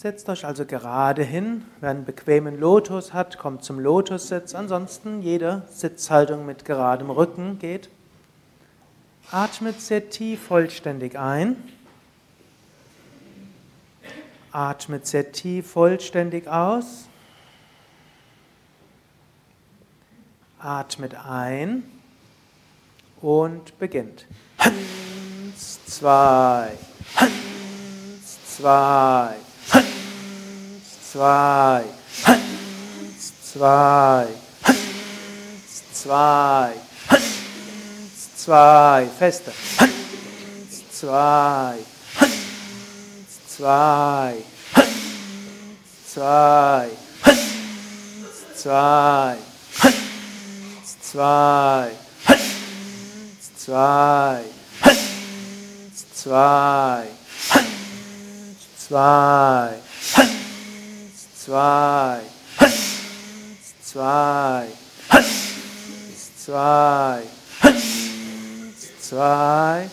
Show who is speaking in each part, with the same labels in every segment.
Speaker 1: Setzt euch also gerade hin. Wer einen bequemen Lotus hat, kommt zum Lotussitz. Ansonsten jede Sitzhaltung mit geradem Rücken geht. Atmet sehr tief vollständig ein. Atmet sehr tief vollständig aus. Atmet ein und beginnt. Eins, zwei, eins, zwei, zwei, eins, zwei, eins, zwei, eins, zwei, feste, eins, zwei, eins, zwei, eins, zwei, eins, zwei, zwei, zwei, zwei, zwei, zwei, zwei, zwei, zwei.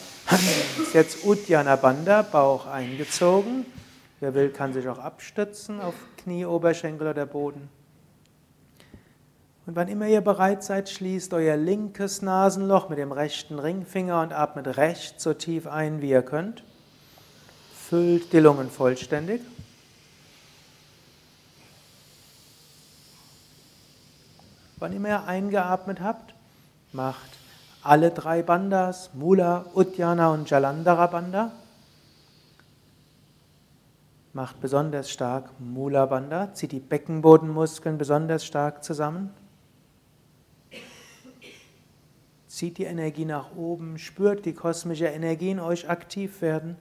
Speaker 1: Jetzt Uddiyana Bandha, Bauch eingezogen. Wer will, kann sich auch abstützen auf Knie, Oberschenkel oder Boden. Und wann immer ihr bereit seid, schließt euer linkes Nasenloch mit dem rechten Ringfinger und atmet rechts so tief ein, wie ihr könnt. Füllt die Lungen vollständig. Wann immer ihr eingeatmet habt, macht alle drei Bandas, Mula, Uddiyana und Jalandhara Banda. Macht besonders stark Mula Banda, zieht die Beckenbodenmuskeln besonders stark zusammen. Zieht die Energie nach oben, spürt die kosmische Energie in euch aktiv werden,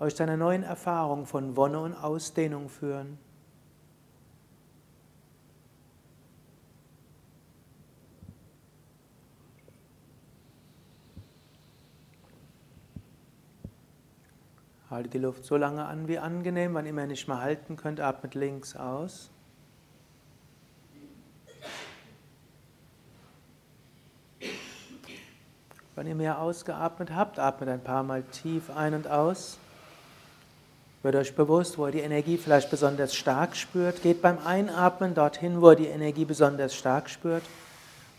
Speaker 1: euch zu einer neuen Erfahrung von Wonne und Ausdehnung führen. Haltet die Luft so lange an wie angenehm, wann immer ihr nicht mehr halten könnt, atmet links aus. Wenn ihr mehr ausgeatmet habt, atmet ein paar Mal tief ein und aus. Wird euch bewusst, wo ihr die Energie vielleicht besonders stark spürt. Geht beim Einatmen dorthin, wo ihr die Energie besonders stark spürt.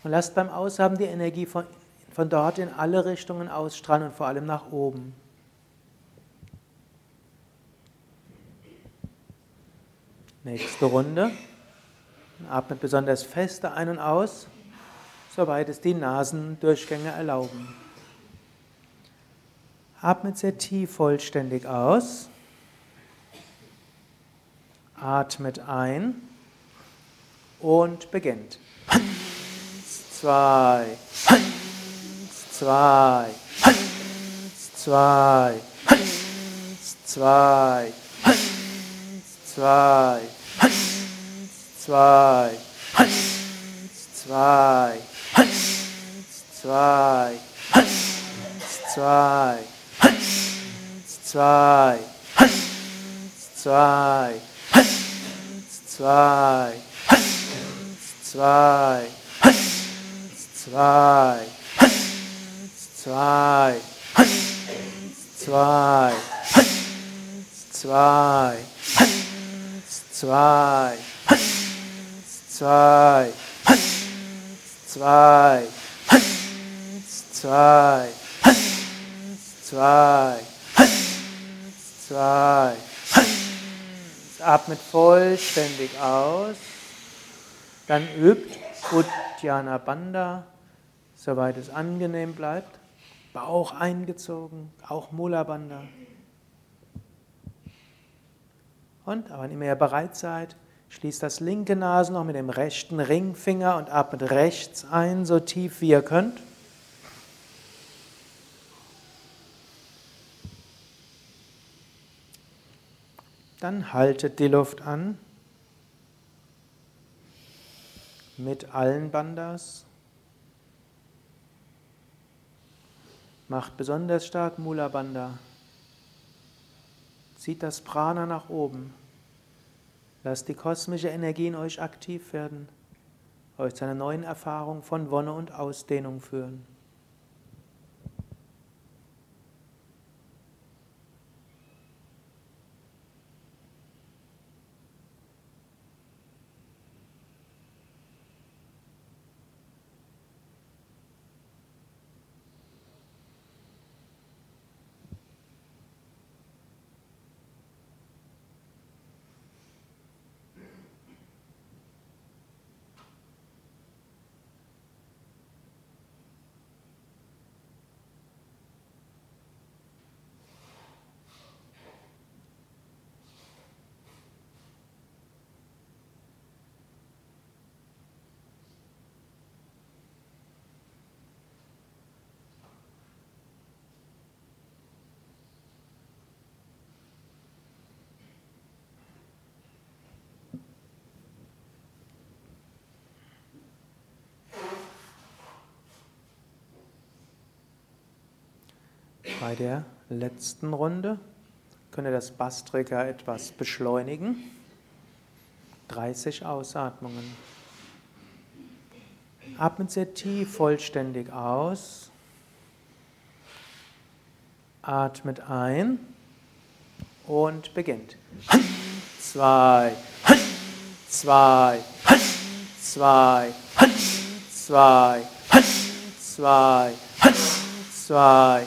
Speaker 1: Und lasst beim Aushaben die Energie von, von dort in alle Richtungen ausstrahlen und vor allem nach oben. Nächste Runde. Atmet besonders feste ein und aus soweit es die Nasendurchgänge erlauben. Atmet sehr tief vollständig aus. Atmet ein und beginnt. Eins, zwei, eins, zwei, eins, zwei, eins, zwei, zwei, zwei, zwei zwei, zwei, zwei, zwei, zwei, zwei, zwei, zwei, zwei, zwei, zwei, zwei, zwei, zwei, zwei, zwei. Atmet vollständig aus. Dann übt Uddiyana Bandha, soweit es angenehm bleibt. Bauch eingezogen, auch Mula Bandha. Und, aber wenn ihr bereit seid, schließt das linke Nasenloch mit dem rechten Ringfinger und atmet rechts ein, so tief wie ihr könnt. Dann haltet die Luft an mit allen Bandas. Macht besonders stark Mula Bandha. Zieht das Prana nach oben. Lasst die kosmische Energie in euch aktiv werden, euch zu einer neuen Erfahrung von Wonne und Ausdehnung führen. Bei der letzten Runde könnt ihr das Bastrika etwas beschleunigen. 30 Ausatmungen. Atmet sehr tief vollständig aus. Atmet ein und beginnt. Zwei, zwei, zwei, zwei, zwei, zwei, zwei,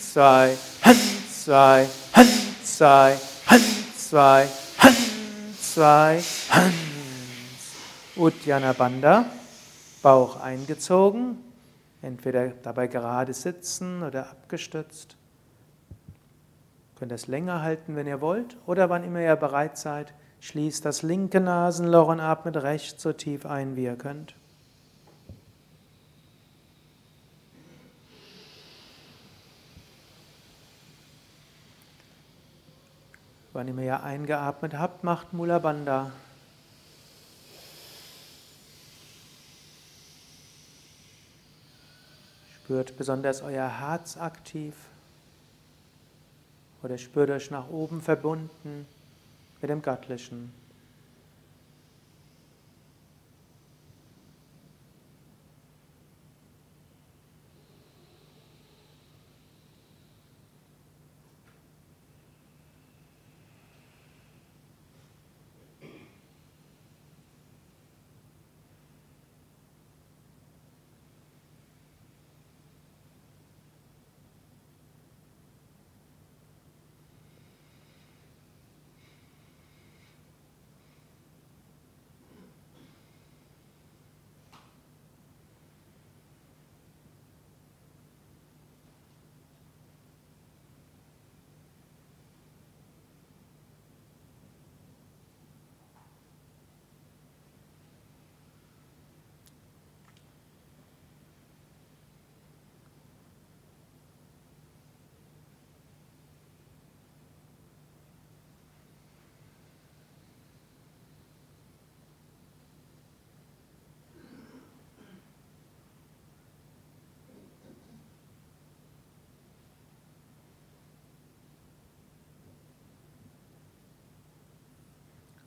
Speaker 1: zwei, zwei, zwei, zwei, Uddiyana Bandha, Bauch eingezogen, entweder dabei gerade sitzen oder abgestützt. Könnt es länger halten, wenn ihr wollt, oder wann immer ihr bereit seid, schließt das linke Nasenloch und atmet rechts so tief ein, wie ihr könnt. Wann ihr eingeatmet habt, macht Mula Bandha. Spürt besonders euer Herz aktiv oder spürt euch nach oben verbunden mit dem Göttlichen.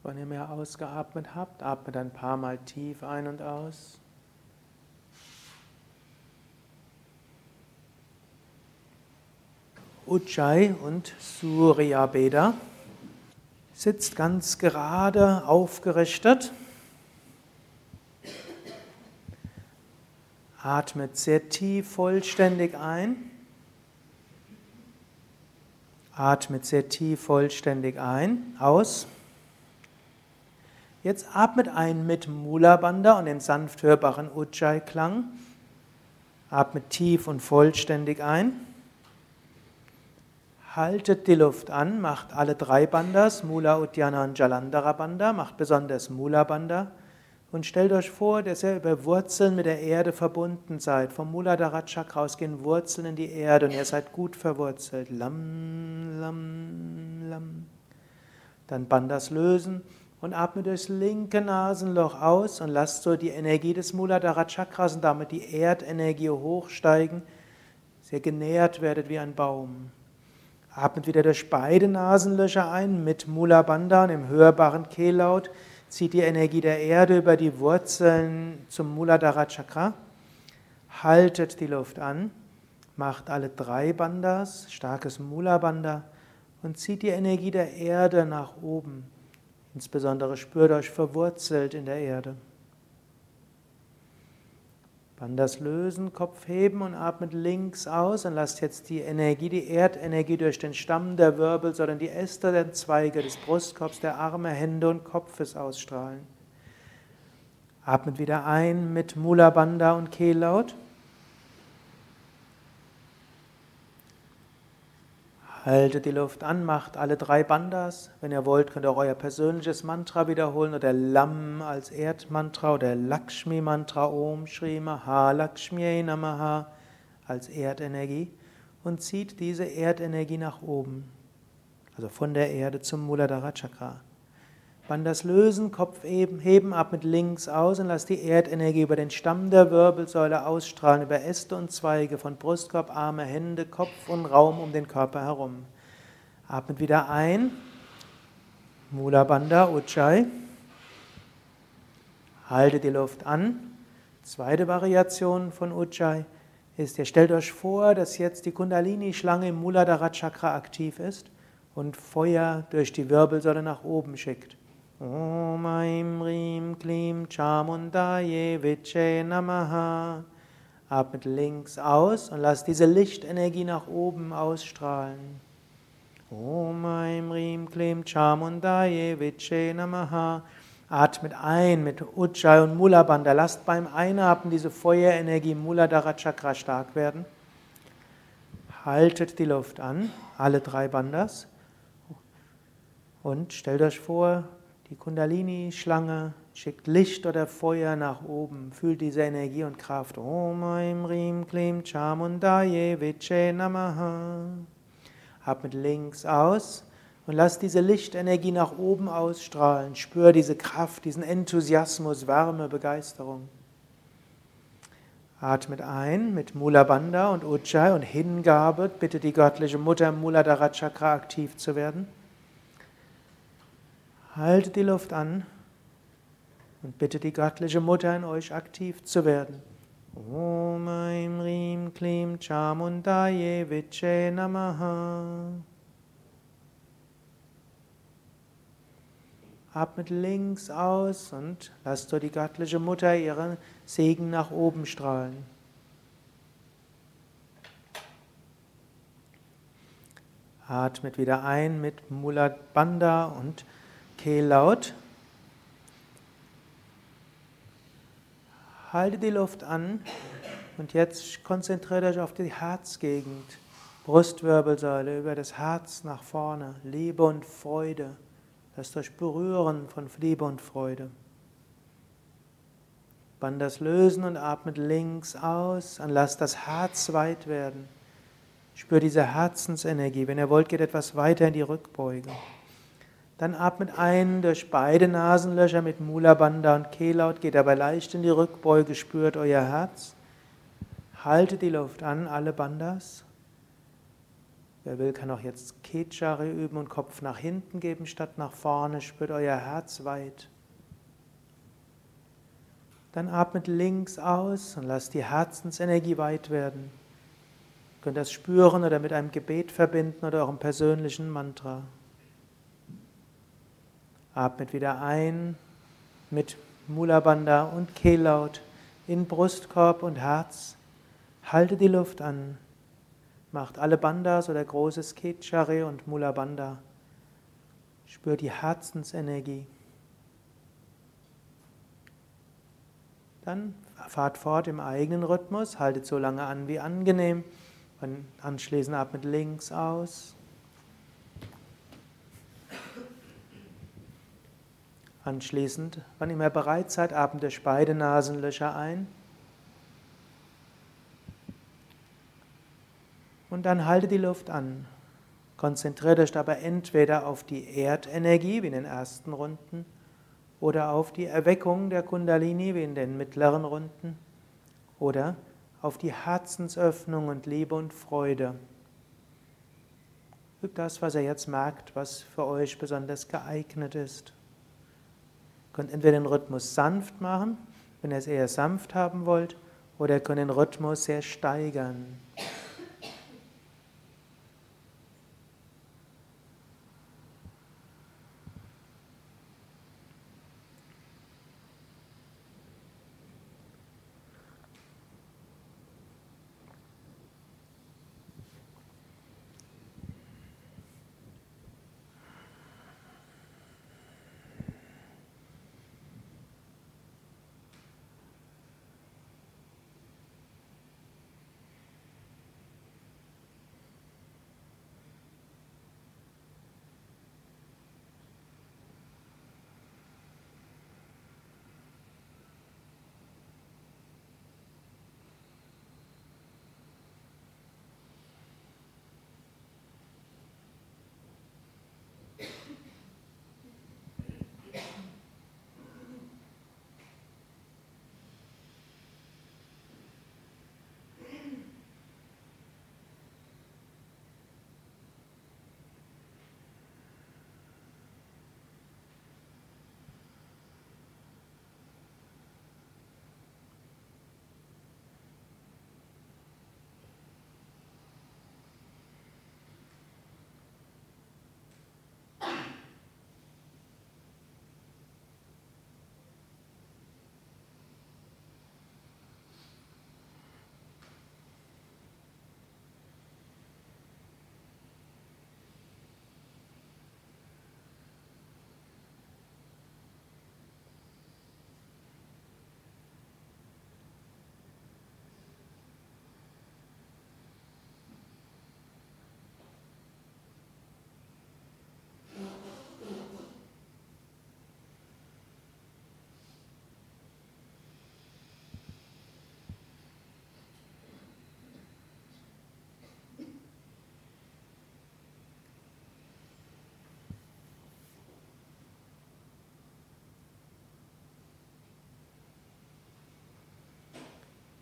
Speaker 1: Wann ihr mehr ausgeatmet habt, atmet ein paar Mal tief ein und aus. Ujjayi und Surya Beda. Sitzt ganz gerade, aufgerichtet. Atmet sehr tief vollständig ein. Atmet sehr tief vollständig ein, aus. Jetzt atmet ein mit Mula Bandha und den sanft hörbaren Ujjayi-Klang. Atmet tief und vollständig ein. Haltet die Luft an, macht alle drei Bandhas, Mula, Uddiyana und Jalandhara Bandha, macht besonders Mula Bandha und stellt euch vor, dass ihr über Wurzeln mit der Erde verbunden seid. Vom Muladhara Chakra aus gehen Wurzeln in die Erde und ihr seid gut verwurzelt. Lam, lam, lam. Dann Bandhas lösen und atme durchs linke Nasenloch aus und lasst so die Energie des Muladhara Chakras und damit die Erdenergie hochsteigen, ihr genährt werdet wie ein Baum. Atmet wieder durch beide Nasenlöcher ein mit Mula Bandha und im hörbaren Kehllaut. Zieht die Energie der Erde über die Wurzeln zum Muladhara Chakra. Haltet die Luft an. Macht alle drei Bandhas, starkes Mula Bandha und zieht die Energie der Erde nach oben. Insbesondere spürt euch verwurzelt in der Erde. Bandhas lösen, Kopf heben und atmet links aus und lasst jetzt die Energie, die Erdenergie durch den Stamm der Wirbel, sondern die Äste der Zweige des Brustkorbs, der Arme, Hände und Kopfes ausstrahlen. Atmet wieder ein mit Mula Bandha und Kehllaut. Haltet die Luft an, macht alle drei Bandas. Wenn ihr wollt, könnt ihr auch euer persönliches Mantra wiederholen oder Lam als Erdmantra oder Lakshmi Mantra Om Shri Maha Lakshmi Namaha als Erdenergie und zieht diese Erdenergie nach oben, also von der Erde zum Muladhara Chakra. Bandas lösen, Kopf heben ab mit links aus und lass die Erdenergie über den Stamm der Wirbelsäule ausstrahlen, über Äste und Zweige von Brustkorb, Arme, Hände, Kopf und Raum um den Körper herum. Atmet wieder ein. Mula Bandha Ujjayi. Halte die Luft an. Zweite Variation von Ujjayi ist, ihr stellt euch vor, dass jetzt die Kundalini-Schlange im Muladhara Chakra aktiv ist und Feuer durch die Wirbelsäule nach oben schickt. Om Aim Rim Klim Chamundaye Viche Namaha. Atmet links aus und lass diese Lichtenergie nach oben ausstrahlen. Om Aim Rim Klim Chamundaye Viche Namaha. Atmet ein mit Ujjayi und Mulabandha. Lasst beim Einatmen diese Feuerenergie im Muladhara Chakra stark werden. Haltet die Luft an, alle drei Bandas. Und stellt euch vor, die Kundalini-Schlange schickt Licht oder Feuer nach oben. Fühlt diese Energie und Kraft. Om Aim Rim Klim Chamundaye Viche Namaha. Atmet links aus und lass diese Lichtenergie nach oben ausstrahlen. Spür diese Kraft, diesen Enthusiasmus, Wärme, Begeisterung. Atmet ein mit Mula Bandha und Ujjayi und Hingabe. Bitte die göttliche Mutter Muladhara Chakra aktiv zu werden. Haltet die Luft an und bitte die göttliche Mutter in euch aktiv zu werden. Om Aim Rim Klim Chamundaye Viche Namaha. Atmet links aus und lasst du die göttliche Mutter ihren Segen nach oben strahlen. Atmet wieder ein mit Mulat Bandha und Kehllaut. Halte die Luft an und jetzt konzentriert euch auf die Herzgegend. Brustwirbelsäule über das Herz nach vorne. Liebe und Freude. Lasst euch berühren von Liebe und Freude. Band das lösen und atmet links aus und lasst das Herz weit werden. Spürt diese Herzensenergie. Wenn ihr wollt, geht etwas weiter in die Rückbeuge. Dann atmet ein durch beide Nasenlöcher mit Mula Bandha und Kehllaut, geht dabei leicht in die Rückbeuge, spürt euer Herz. Haltet die Luft an, alle Bandas. Wer will, kann auch jetzt Kechare üben und Kopf nach hinten geben statt nach vorne. Spürt euer Herz weit. Dann atmet links aus und lasst die Herzensenergie weit werden. Ihr könnt das spüren oder mit einem Gebet verbinden oder eurem persönlichen Mantra. Atmet wieder ein mit Mulabanda und Kehllaut in Brustkorb und Herz. Halte die Luft an. Macht alle Bandas oder großes Kechare und Mulabanda. Spür die Herzensenergie. Dann fahrt fort im eigenen Rhythmus, haltet so lange an wie angenehm. Anschließend atmet links aus. Anschließend, wann immer bereit seid, atmet durch beide Nasenlöcher ein. Und dann haltet die Luft an. Konzentriert euch dabei entweder auf die Erdenergie, wie in den ersten Runden, oder auf die Erweckung der Kundalini, wie in den mittleren Runden, oder auf die Herzensöffnung und Liebe und Freude. Übt das, was ihr jetzt merkt, was für euch besonders geeignet ist könnt entweder den Rhythmus sanft machen, wenn ihr es eher sanft haben wollt, oder ihr könnt den Rhythmus sehr steigern.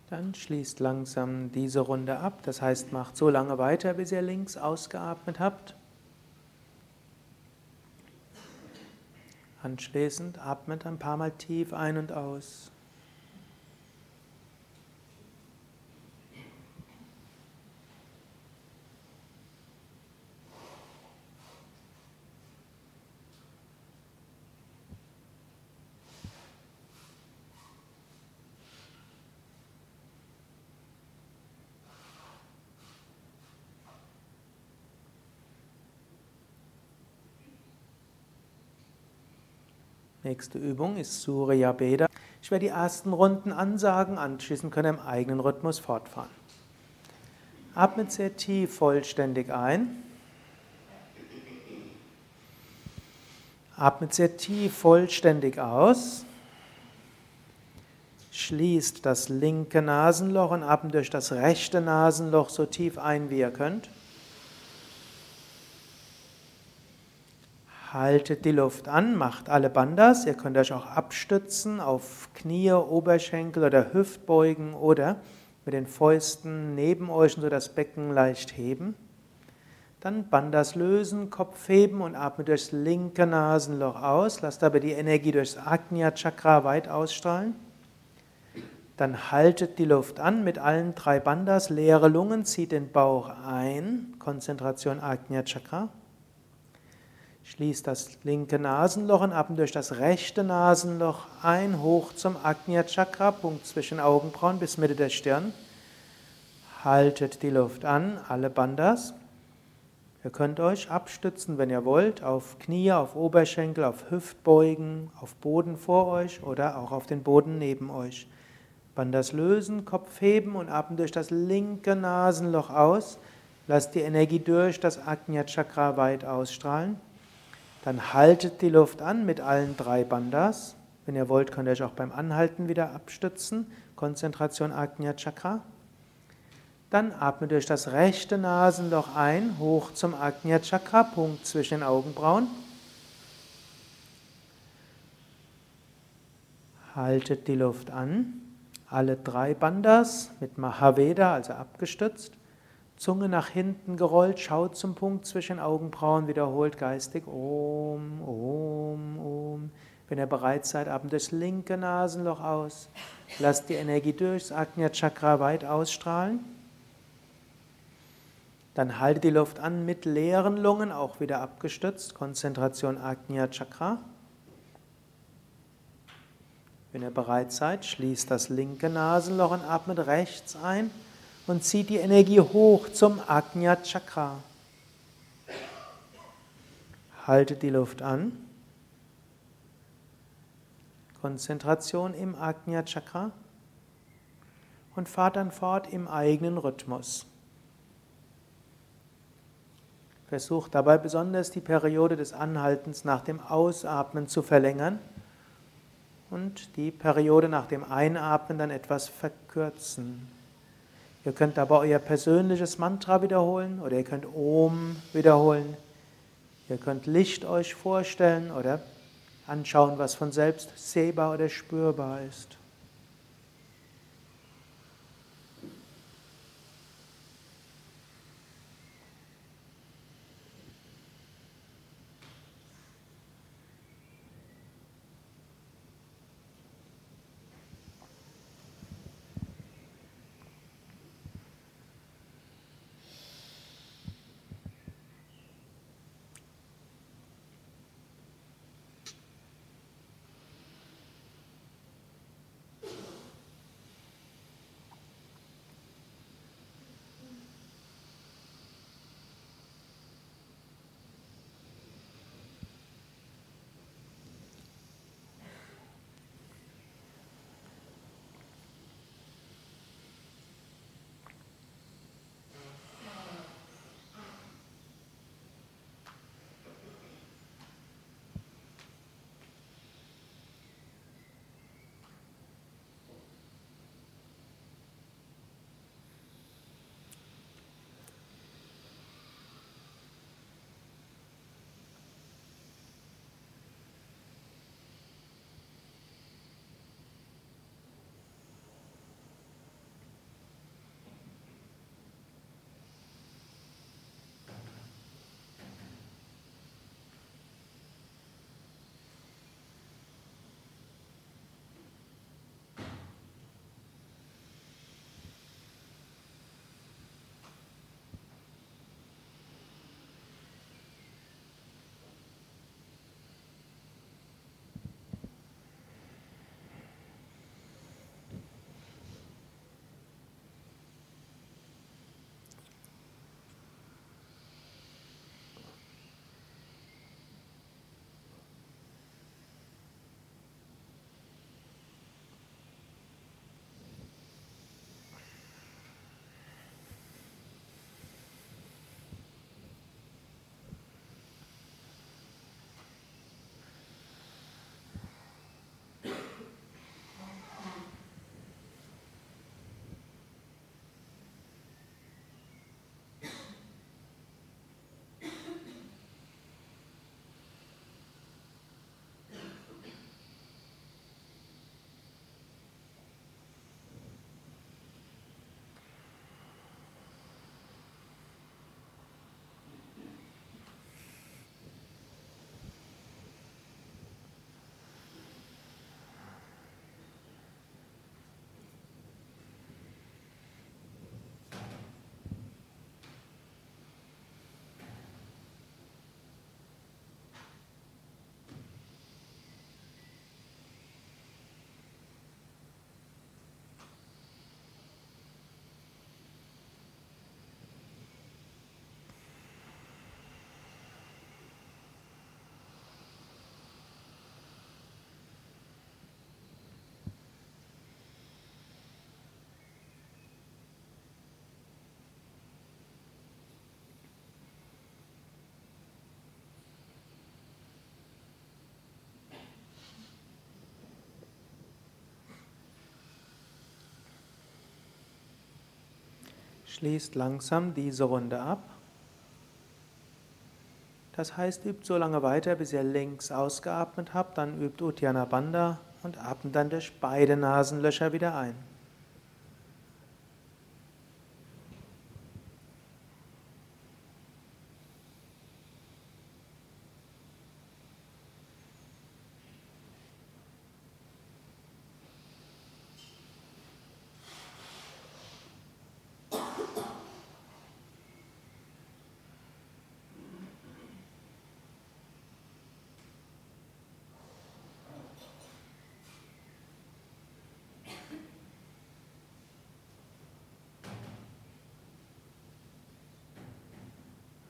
Speaker 1: Dann schließt langsam diese Runde ab. Das heißt, macht so lange weiter, bis ihr links ausgeatmet habt. Anschließend atmet ein paar Mal tief ein und aus. Nächste Übung ist Surya Beda. Ich werde die ersten Runden ansagen, anschließend könnt ihr im eigenen Rhythmus fortfahren. Atmet sehr tief vollständig ein. Atmet sehr tief vollständig aus. Schließt das linke Nasenloch und atmet durch das rechte Nasenloch so tief ein, wie ihr könnt. Haltet die Luft an, macht alle Bandas. Ihr könnt euch auch abstützen auf Knie, Oberschenkel oder Hüftbeugen oder mit den Fäusten neben euch und so das Becken leicht heben. Dann Bandas lösen, Kopf heben und atmet durchs linke Nasenloch aus. Lasst aber die Energie durchs Agnya Chakra weit ausstrahlen. Dann haltet die Luft an mit allen drei Bandas, leere Lungen, zieht den Bauch ein, Konzentration Agnya Chakra. Schließt das linke Nasenloch und atmet durch das rechte Nasenloch ein, hoch zum Agnya Chakra, Punkt zwischen Augenbrauen bis Mitte der Stirn. Haltet die Luft an, alle Bandas. Ihr könnt euch abstützen, wenn ihr wollt, auf Knie, auf Oberschenkel, auf Hüftbeugen, auf Boden vor euch oder auch auf den Boden neben euch. Bandas lösen, Kopf heben und atmen durch das linke Nasenloch aus. Lasst die Energie durch das Agnya Chakra weit ausstrahlen. Dann haltet die Luft an mit allen drei Bandas. Wenn ihr wollt, könnt ihr euch auch beim Anhalten wieder abstützen. Konzentration Agnya Chakra. Dann atmet durch das rechte Nasenloch ein, hoch zum Agnya Chakra, Punkt zwischen den Augenbrauen. Haltet die Luft an. Alle drei Bandas mit Mahaveda, also abgestützt. Zunge nach hinten gerollt, schaut zum Punkt zwischen Augenbrauen, wiederholt geistig Om, Om, Om. Wenn ihr bereit seid, atmet das linke Nasenloch aus. Lasst die Energie durchs Agnya Chakra weit ausstrahlen. Dann haltet die Luft an mit leeren Lungen, auch wieder abgestützt. Konzentration Agnya Chakra. Wenn ihr bereit seid, schließt das linke Nasenloch und atmet rechts ein und zieht die Energie hoch zum Agnya Chakra. Haltet die Luft an. Konzentration im Agnya Chakra und fahrt dann fort im eigenen Rhythmus. Versucht dabei besonders die Periode des Anhaltens nach dem Ausatmen zu verlängern und die Periode nach dem Einatmen dann etwas verkürzen. Ihr könnt aber euer persönliches Mantra wiederholen oder ihr könnt Om wiederholen. Ihr könnt Licht euch vorstellen oder anschauen, was von selbst sehbar oder spürbar ist. Schließt langsam diese Runde ab. Das heißt, übt so lange weiter, bis ihr links ausgeatmet habt, dann übt Uddiyana Bandha und atmet dann durch beide Nasenlöcher wieder ein.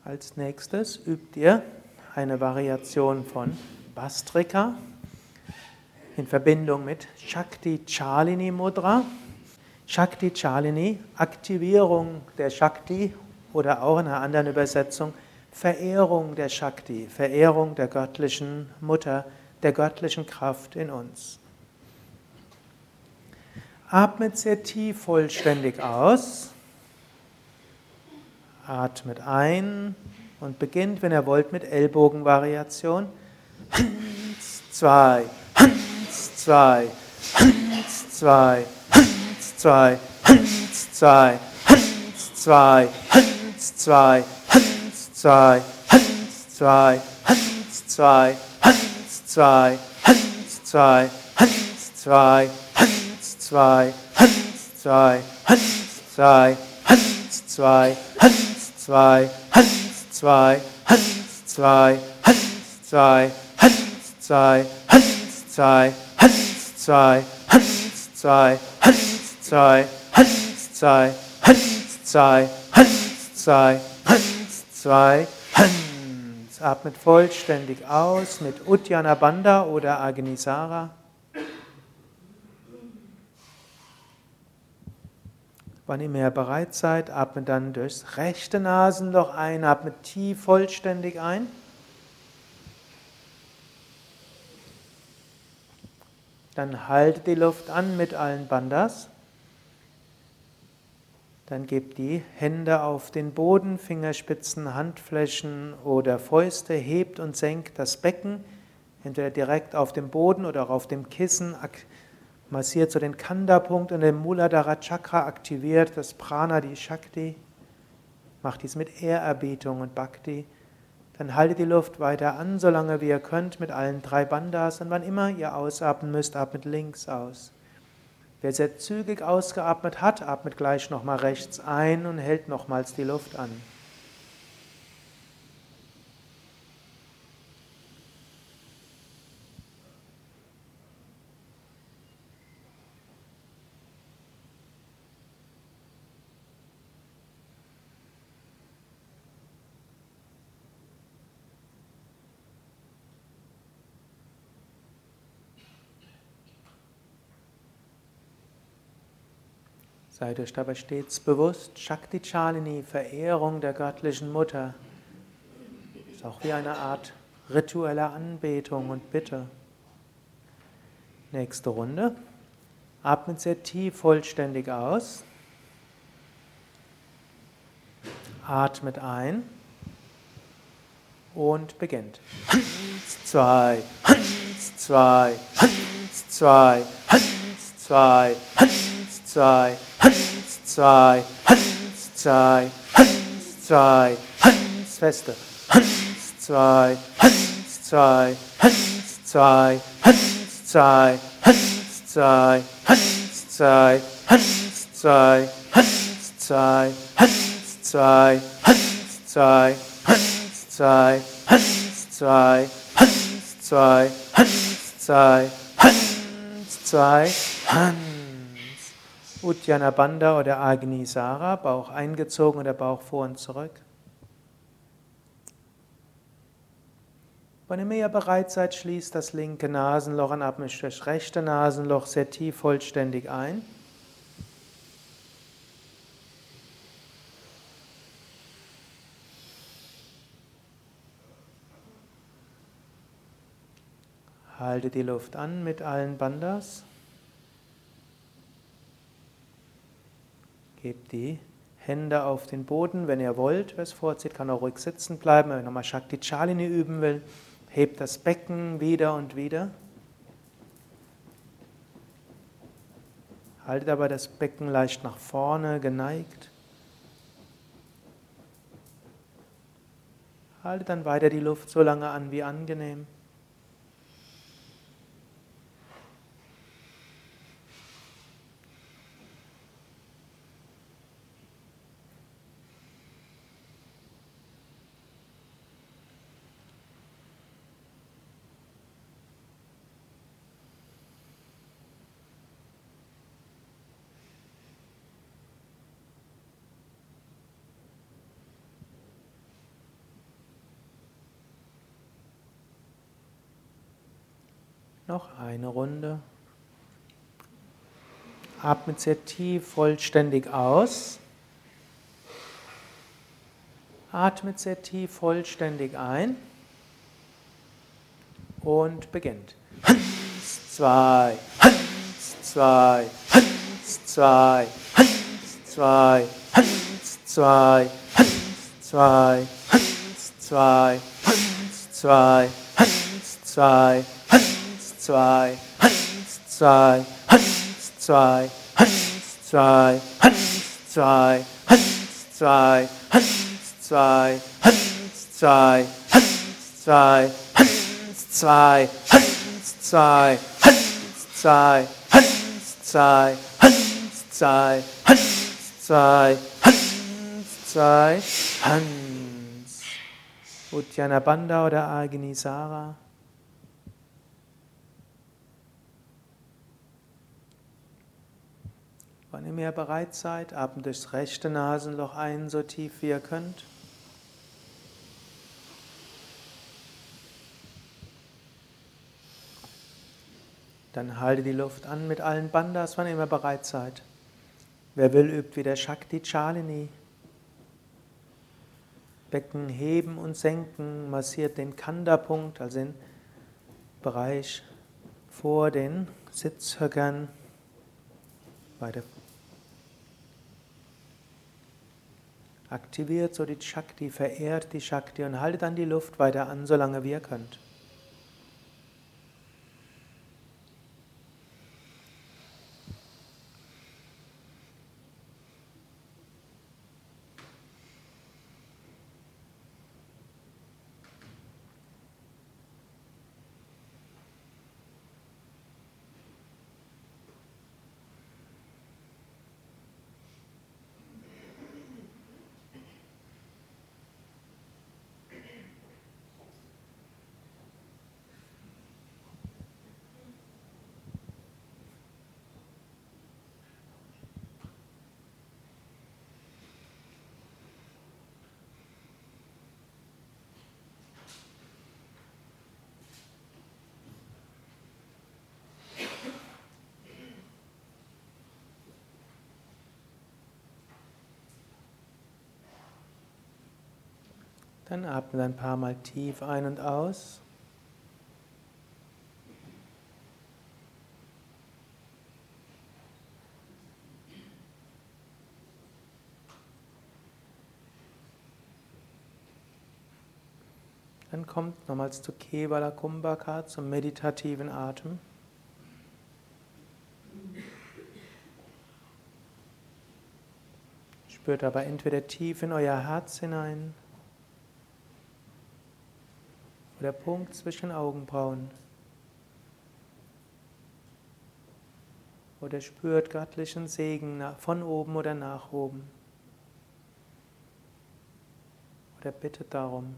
Speaker 1: Als nächstes übt ihr eine Variation von Bastrika in Verbindung mit Shakti Chalini Mudra. Shakti Chalini, Aktivierung der Shakti oder auch in einer anderen Übersetzung Verehrung der Shakti, Verehrung der göttlichen Mutter, der göttlichen Kraft in uns. Atmet sehr tief vollständig aus. Atmet ein und beginnt, wenn ihr wollt, mit Ellbogenvariation. Hans, zwei, Hans, zwei, Hans, zwei, Hans, zwei, Hans, zwei, Hans, zwei, Hans, zwei, Hans, zwei, Hans, zwei, Hans, zwei, Hans, zwei, Hans, zwei, Hans, zwei, Hans, zwei, Hans, zwei, Hans, zwei, Hans, zwei, Hans, zwei, Hans, zwei, Hans, zwei, Hans, zwei, Hans, zwei, Hans, zwei, Hans, zwei, Hans, zwei, Hans, zwei, Hans, zwei, Hans, zwei, Hans, zwei, Hans, zwei, Hans. Atmet vollständig aus mit Uddiyana Bandha oder Agnisara. Wann ihr mehr bereit seid, atmet dann durchs rechte Nasenloch ein, atmet tief vollständig ein. Dann haltet die Luft an mit allen Bandas. Dann gebt die Hände auf den Boden, Fingerspitzen, Handflächen oder Fäuste, hebt und senkt das Becken, entweder direkt auf dem Boden oder auch auf dem Kissen massiert so den Kanda-Punkt und den Muladhara Chakra aktiviert, das Prana, die Shakti. Macht dies mit Ehrerbietung und Bhakti. Dann haltet die Luft weiter an, solange wie ihr könnt, mit allen drei Bandas. Und wann immer ihr ausatmen müsst, atmet links aus. Wer sehr zügig ausgeatmet hat, atmet gleich nochmal rechts ein und hält nochmals die Luft an. Seid euch dabei stets bewusst, Shakti Chalini, Verehrung der göttlichen Mutter, ist auch wie eine Art ritueller Anbetung und Bitte. Nächste Runde. Atmet sehr tief vollständig aus. Atmet ein und beginnt. Hans, zwei, Hans, zwei, Hans, zwei, Hans, zwei, Hans, zwei, Hans, zwei, Hans, zwei, Hans, zwei, Hans, feste. Hans, zwei, Hans, zwei, Hans, zwei, Hans, zwei, Hans, zwei, Hans, zwei, Hans, zwei, Hans, zwei, Hans, zwei, Hans, zwei, Hans, zwei, Hans, zwei, Hans, zwei, Hans, zwei, Hans, zwei, Hans. Uddiyana Bandha oder Agni Sara, Bauch eingezogen oder Bauch vor und zurück. Wenn ihr mehr bereit seid, schließt das linke Nasenloch und atmet das rechte Nasenloch sehr tief vollständig ein. Halte die Luft an mit allen Bandas. Gebt die Hände auf den Boden, wenn ihr wollt. Wer es vorzieht, kann auch ruhig sitzen bleiben. Wenn ihr nochmal Shakti Chalini üben will, hebt das Becken wieder und wieder. Haltet aber das Becken leicht nach vorne geneigt. Haltet dann weiter die Luft so lange an wie angenehm. Noch eine Runde. Atmet sehr tief vollständig aus. Atmet sehr tief vollständig ein. Und beginnt. Hans, zwei, Hans, zwei, Hans, zwei, Hans, zwei, Hans, zwei, Hans, zwei, Hans, zwei, Hans, zwei, Hans, zwei, zwei, Hans, zwei, Hans, zwei, Hans, zwei, Hans, zwei, Hans, zwei, Hans, zwei, Hans, zwei, Hans, zwei, Hans, zwei, Hans, zwei, Hans, zwei, Hans, zwei, Hans, zwei, Hans, zwei, Hans, zwei, Hans. Uddiyana Banda oder Agnisara. Wann ihr mehr bereit seid, atmet durchs rechte Nasenloch ein, so tief wie ihr könnt. Dann halte die Luft an mit allen Bandas, wann ihr immer bereit seid. Wer will, übt wieder Shakti Chalini. Becken heben und senken, massiert den Kanda-Punkt, also den Bereich vor den Sitzhöckern bei der Aktiviert so die Shakti, verehrt die Shakti und haltet dann die Luft weiter an, solange wie ihr könnt. Dann atme ein paar Mal tief ein und aus. Dann kommt nochmals zu Kevala Kumbhaka, zum meditativen Atem. Spürt aber entweder tief in euer Herz hinein oder Punkt zwischen Augenbrauen. Oder spürt göttlichen Segen von oben oder nach oben. Oder bittet darum.